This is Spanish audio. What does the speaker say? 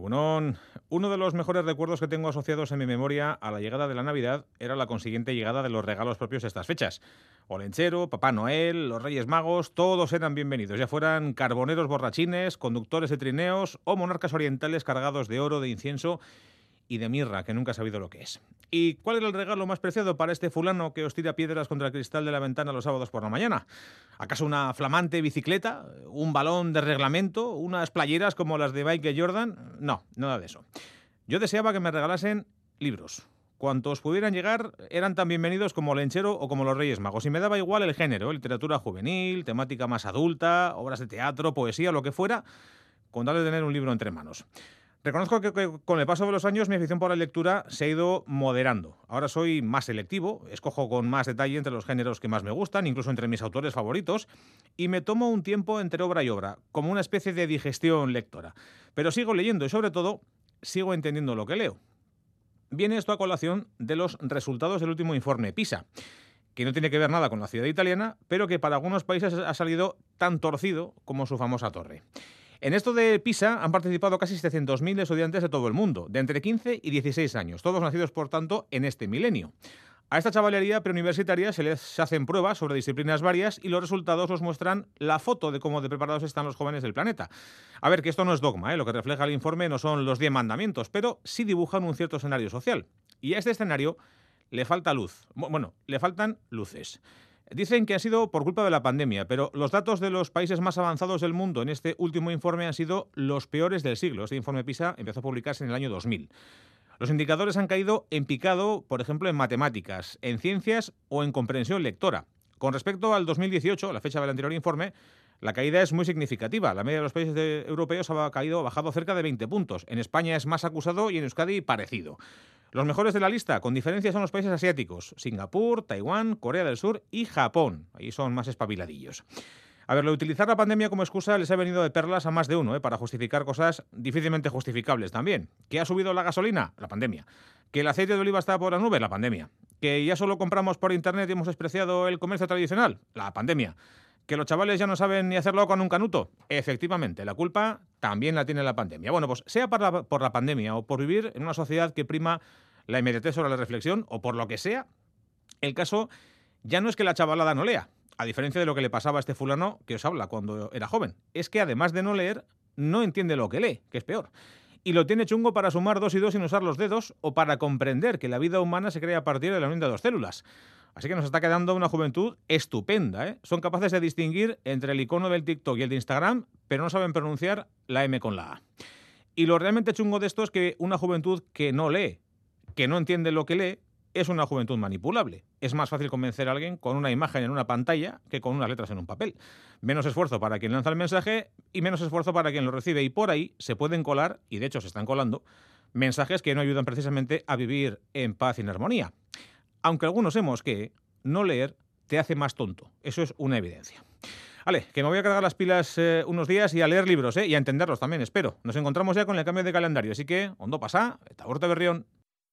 Uno de los mejores recuerdos que tengo asociados en mi memoria a la llegada de la Navidad era la consiguiente llegada de los regalos propios de estas fechas. Olenchero, Papá Noel, los Reyes Magos, todos eran bienvenidos, ya fueran carboneros borrachines, conductores de trineos o monarcas orientales cargados de oro, de incienso y de mirra, que nunca he sabido lo que es. ¿Y cuál era el regalo más preciado para este fulano que os tira piedras contra el cristal de la ventana los sábados por la mañana? ¿Acaso una flamante bicicleta? ¿Un balón de reglamento? ¿Unas playeras como las de Mike Jordan? No, nada de eso. Yo deseaba que me regalasen libros. Cuantos pudieran llegar eran tan bienvenidos como Lenchero o como los Reyes Magos. Y me daba igual el género, literatura juvenil, temática más adulta, obras de teatro, poesía, lo que fuera, con tal de tener un libro entre manos. Reconozco que, con el paso de los años mi afición por la lectura se ha ido moderando. Ahora soy más selectivo, escojo con más detalle entre los géneros que más me gustan, incluso entre mis autores favoritos, y me tomo un tiempo entre obra y obra, como una especie de digestión lectora. Pero sigo leyendo y sobre todo sigo entendiendo lo que leo. Viene esto a colación de los resultados del último informe PISA que no tiene que ver nada con la ciudad italiana, pero que para algunos países ha salido tan torcido como su famosa torre. En esto de PISA han participado casi 700.000 estudiantes de todo el mundo, de entre 15 y 16 años, todos nacidos, por tanto, en este milenio. A esta chavalería preuniversitaria se les hacen pruebas sobre disciplinas varias y los resultados nos muestran la foto de cómo de preparados están los jóvenes del planeta. A ver, que esto no es dogma, ¿eh? lo que refleja el informe no son los 10 mandamientos, pero sí dibujan un cierto escenario social. Y a este escenario le falta luz. Bueno, le faltan luces. Dicen que ha sido por culpa de la pandemia, pero los datos de los países más avanzados del mundo en este último informe han sido los peores del siglo. Este informe PISA empezó a publicarse en el año 2000. Los indicadores han caído en picado, por ejemplo, en matemáticas, en ciencias o en comprensión lectora. Con respecto al 2018, la fecha del anterior informe, la caída es muy significativa. La media de los países europeos ha caído, bajado cerca de 20 puntos. En España es más acusado y en Euskadi parecido. Los mejores de la lista, con diferencia, son los países asiáticos, Singapur, Taiwán, Corea del Sur y Japón. Ahí son más espabiladillos. A ver, utilizar la pandemia como excusa les ha venido de perlas a más de uno, ¿eh? para justificar cosas difícilmente justificables también. ¿Que ha subido la gasolina? La pandemia. ¿Que el aceite de oliva está por la nube? La pandemia. ¿Que ya solo compramos por internet y hemos despreciado el comercio tradicional? La pandemia. ¿Que los chavales ya no saben ni hacerlo con un canuto? Efectivamente, la culpa también la tiene la pandemia. Bueno, pues sea por la, por la pandemia o por vivir en una sociedad que prima la inmediatez sobre la reflexión o por lo que sea, el caso ya no es que la chavalada no lea, a diferencia de lo que le pasaba a este fulano que os habla cuando era joven. Es que además de no leer, no entiende lo que lee, que es peor. Y lo tiene chungo para sumar dos y dos sin usar los dedos o para comprender que la vida humana se crea a partir de la unión de dos células. Así que nos está quedando una juventud estupenda. ¿eh? Son capaces de distinguir entre el icono del TikTok y el de Instagram, pero no saben pronunciar la M con la A. Y lo realmente chungo de esto es que una juventud que no lee, que no entiende lo que lee, es una juventud manipulable. Es más fácil convencer a alguien con una imagen en una pantalla que con unas letras en un papel. Menos esfuerzo para quien lanza el mensaje y menos esfuerzo para quien lo recibe. Y por ahí se pueden colar, y de hecho se están colando, mensajes que no ayudan precisamente a vivir en paz y en armonía aunque algunos hemos que no leer te hace más tonto. Eso es una evidencia. Vale, que me voy a cargar las pilas eh, unos días y a leer libros, ¿eh? y a entenderlos también, espero. Nos encontramos ya con el cambio de calendario, así que, ondo pasa, eta berrión.